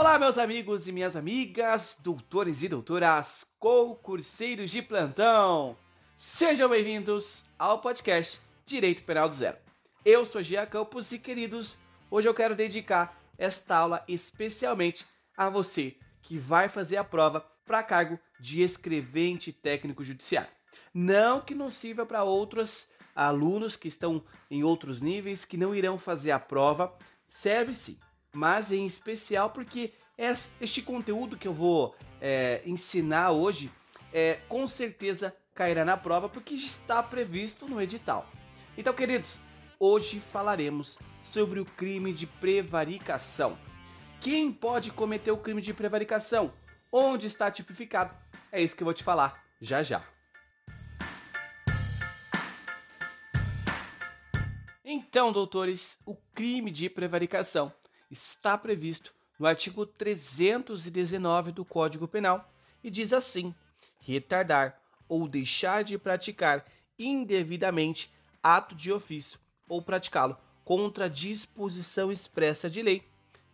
Olá, meus amigos e minhas amigas, doutores e doutoras, concurseiros de plantão. Sejam bem-vindos ao podcast Direito Penal do Zero. Eu sou Gia Campos e, queridos, hoje eu quero dedicar esta aula especialmente a você que vai fazer a prova para cargo de escrevente técnico judiciário. Não que não sirva para outros alunos que estão em outros níveis que não irão fazer a prova, serve sim mas em especial porque este conteúdo que eu vou é, ensinar hoje é, com certeza cairá na prova porque está previsto no edital. Então, queridos, hoje falaremos sobre o crime de prevaricação. Quem pode cometer o crime de prevaricação? Onde está tipificado? É isso que eu vou te falar já já. Então, doutores, o crime de prevaricação está previsto no artigo 319 do Código Penal e diz assim: retardar ou deixar de praticar indevidamente ato de ofício ou praticá-lo contra disposição expressa de lei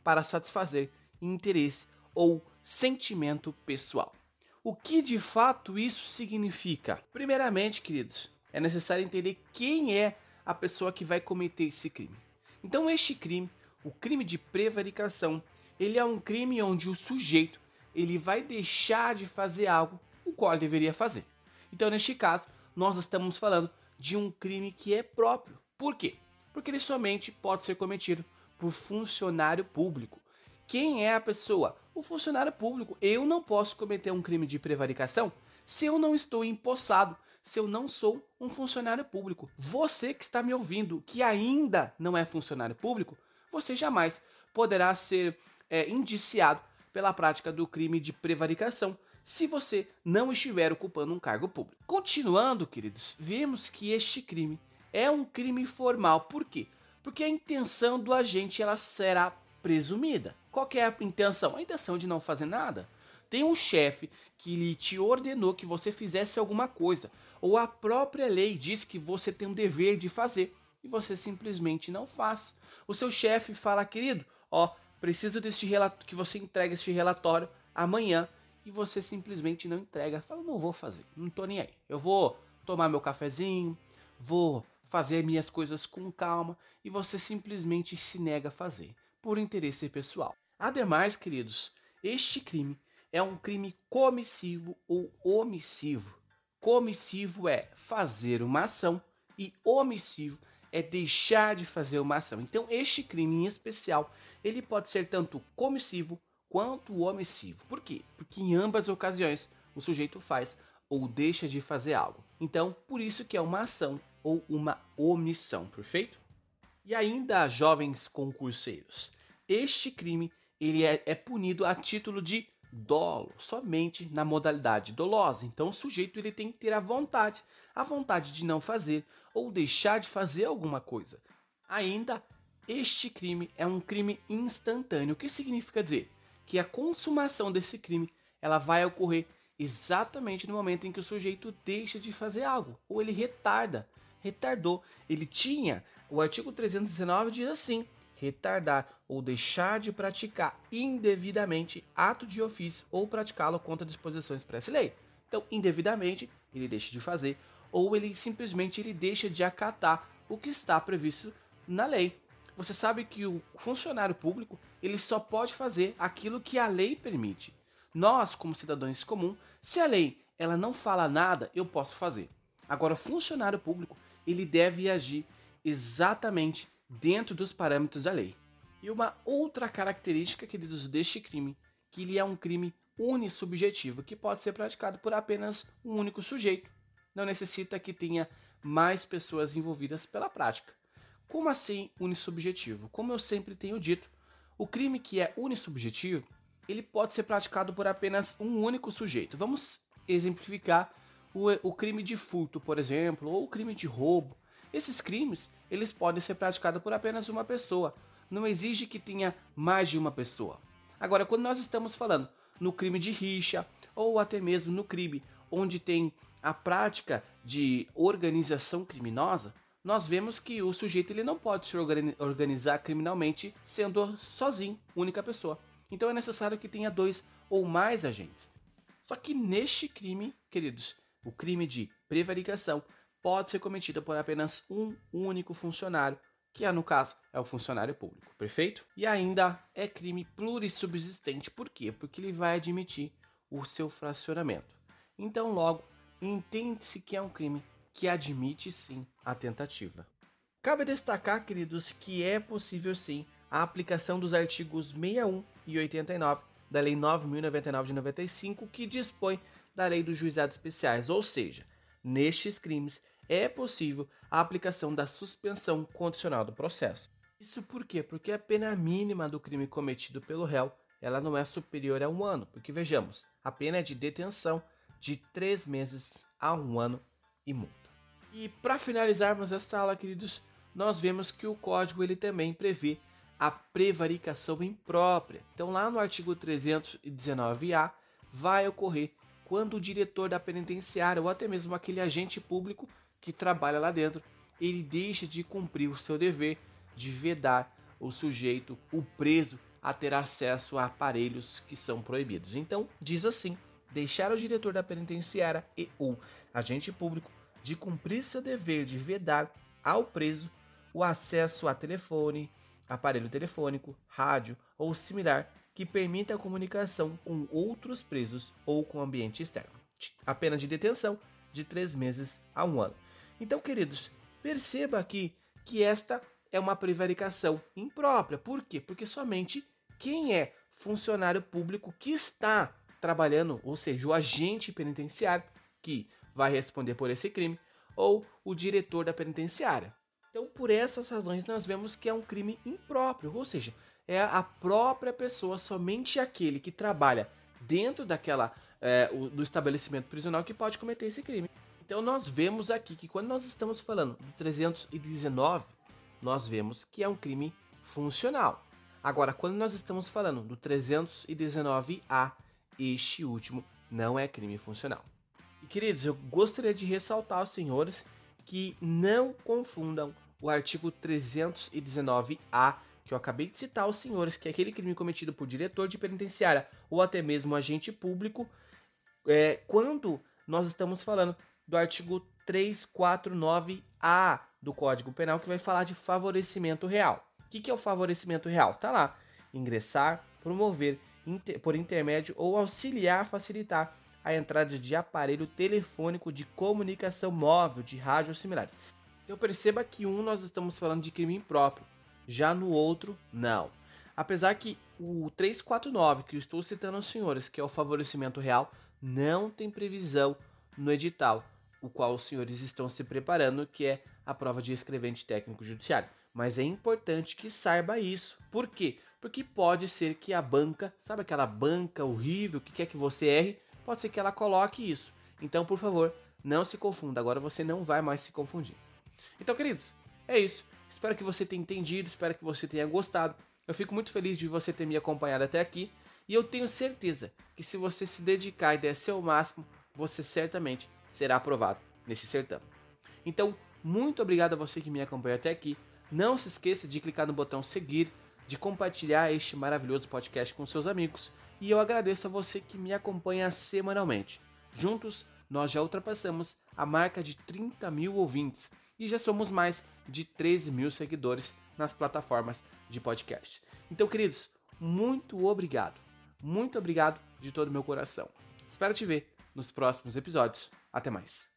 para satisfazer interesse ou sentimento pessoal. O que de fato isso significa? Primeiramente, queridos, é necessário entender quem é a pessoa que vai cometer esse crime. Então, este crime o crime de prevaricação, ele é um crime onde o sujeito ele vai deixar de fazer algo o qual ele deveria fazer. Então, neste caso, nós estamos falando de um crime que é próprio. Por quê? Porque ele somente pode ser cometido por funcionário público. Quem é a pessoa? O funcionário público. Eu não posso cometer um crime de prevaricação se eu não estou empossado, se eu não sou um funcionário público. Você que está me ouvindo, que ainda não é funcionário público, você jamais poderá ser é, indiciado pela prática do crime de prevaricação se você não estiver ocupando um cargo público. Continuando, queridos, vemos que este crime é um crime formal. Por quê? Porque a intenção do agente ela será presumida. Qual é a intenção? A intenção de não fazer nada. Tem um chefe que lhe te ordenou que você fizesse alguma coisa, ou a própria lei diz que você tem um dever de fazer e você simplesmente não faz. O seu chefe fala, querido, ó, preciso deste relato que você entregue este relatório amanhã e você simplesmente não entrega. Fala, não vou fazer, não tô nem aí. Eu vou tomar meu cafezinho, vou fazer minhas coisas com calma e você simplesmente se nega a fazer por interesse pessoal. Ademais, queridos, este crime é um crime comissivo ou omissivo. Comissivo é fazer uma ação e omissivo é deixar de fazer uma ação. Então, este crime em especial, ele pode ser tanto comissivo quanto omissivo. Por quê? Porque em ambas ocasiões o sujeito faz ou deixa de fazer algo. Então, por isso que é uma ação ou uma omissão, perfeito? E ainda, jovens concurseiros, este crime ele é, é punido a título de dolo, somente na modalidade dolosa. Então o sujeito ele tem que ter a vontade, a vontade de não fazer ou deixar de fazer alguma coisa. Ainda este crime é um crime instantâneo, o que significa dizer que a consumação desse crime ela vai ocorrer exatamente no momento em que o sujeito deixa de fazer algo ou ele retarda, retardou. Ele tinha o artigo 319 diz assim: retardar ou deixar de praticar indevidamente ato de ofício ou praticá-lo contra disposições expressa-lei. Então, indevidamente, ele deixa de fazer ou ele simplesmente ele deixa de acatar o que está previsto na lei. Você sabe que o funcionário público, ele só pode fazer aquilo que a lei permite. Nós, como cidadãos comuns, se a lei ela não fala nada, eu posso fazer. Agora, o funcionário público, ele deve agir exatamente dentro dos parâmetros da lei. E uma outra característica, queridos, deste crime, que ele é um crime unissubjetivo, que pode ser praticado por apenas um único sujeito. Não necessita que tenha mais pessoas envolvidas pela prática. Como assim unissubjetivo? Como eu sempre tenho dito, o crime que é unissubjetivo, ele pode ser praticado por apenas um único sujeito. Vamos exemplificar o, o crime de furto, por exemplo, ou o crime de roubo. Esses crimes, eles podem ser praticados por apenas uma pessoa. Não exige que tenha mais de uma pessoa. Agora, quando nós estamos falando no crime de rixa ou até mesmo no crime onde tem a prática de organização criminosa, nós vemos que o sujeito ele não pode se organizar criminalmente sendo sozinho, única pessoa. Então é necessário que tenha dois ou mais agentes. Só que neste crime, queridos, o crime de prevaricação pode ser cometido por apenas um único funcionário, que é, no caso é o funcionário público, perfeito? E ainda é crime plurissubsistente, por quê? Porque ele vai admitir o seu fracionamento. Então, logo, entende-se que é um crime que admite sim a tentativa. Cabe destacar, queridos, que é possível sim a aplicação dos artigos 61 e 89 da Lei 9.099 de 95, que dispõe da Lei dos Juizados Especiais, ou seja, nestes crimes é possível a aplicação da suspensão condicional do processo. Isso por quê? Porque a pena mínima do crime cometido pelo réu ela não é superior a um ano, porque vejamos, a pena é de detenção de três meses a um ano e multa. E para finalizarmos esta aula, queridos, nós vemos que o código ele também prevê a prevaricação imprópria. Então, lá no artigo 319A, vai ocorrer quando o diretor da penitenciária ou até mesmo aquele agente público que trabalha lá dentro, ele deixa de cumprir o seu dever de vedar o sujeito, o preso, a ter acesso a aparelhos que são proibidos. Então, diz assim: deixar o diretor da penitenciária e ou agente público de cumprir seu dever de vedar ao preso o acesso a telefone, aparelho telefônico, rádio ou similar que permita a comunicação com outros presos ou com o ambiente externo. A pena de detenção de três meses a um ano. Então, queridos, perceba aqui que esta é uma prevaricação imprópria. Por quê? Porque somente quem é funcionário público que está trabalhando, ou seja, o agente penitenciário que vai responder por esse crime, ou o diretor da penitenciária. Então, por essas razões, nós vemos que é um crime impróprio, ou seja, é a própria pessoa, somente aquele que trabalha dentro daquela é, o, do estabelecimento prisional que pode cometer esse crime. Então, nós vemos aqui que quando nós estamos falando do 319, nós vemos que é um crime funcional. Agora, quando nós estamos falando do 319A, este último não é crime funcional. E queridos, eu gostaria de ressaltar aos senhores que não confundam o artigo 319A, que eu acabei de citar aos senhores, que é aquele crime cometido por diretor de penitenciária ou até mesmo agente público, é, quando nós estamos falando do artigo 349A do Código Penal, que vai falar de favorecimento real. O que, que é o favorecimento real? Tá lá. Ingressar, promover por intermédio ou auxiliar, facilitar a entrada de aparelho telefônico de comunicação móvel, de rádio ou similares. Então perceba que um nós estamos falando de crime impróprio, já no outro não. Apesar que o 349 que eu estou citando aos senhores, que é o favorecimento real, não tem previsão no edital, o qual os senhores estão se preparando, que é a prova de escrevente técnico judiciário. Mas é importante que saiba isso. Por quê? Porque pode ser que a banca, sabe aquela banca horrível que quer que você erre, pode ser que ela coloque isso. Então, por favor, não se confunda. Agora você não vai mais se confundir. Então, queridos, é isso. Espero que você tenha entendido, espero que você tenha gostado. Eu fico muito feliz de você ter me acompanhado até aqui e eu tenho certeza que se você se dedicar e der seu máximo, você certamente será aprovado neste certame. Então, muito obrigado a você que me acompanhou até aqui. Não se esqueça de clicar no botão seguir, de compartilhar este maravilhoso podcast com seus amigos e eu agradeço a você que me acompanha semanalmente. Juntos, nós já ultrapassamos a marca de 30 mil ouvintes e já somos mais de 13 mil seguidores nas plataformas de podcast. Então, queridos, muito obrigado. Muito obrigado de todo o meu coração. Espero te ver nos próximos episódios. Até mais.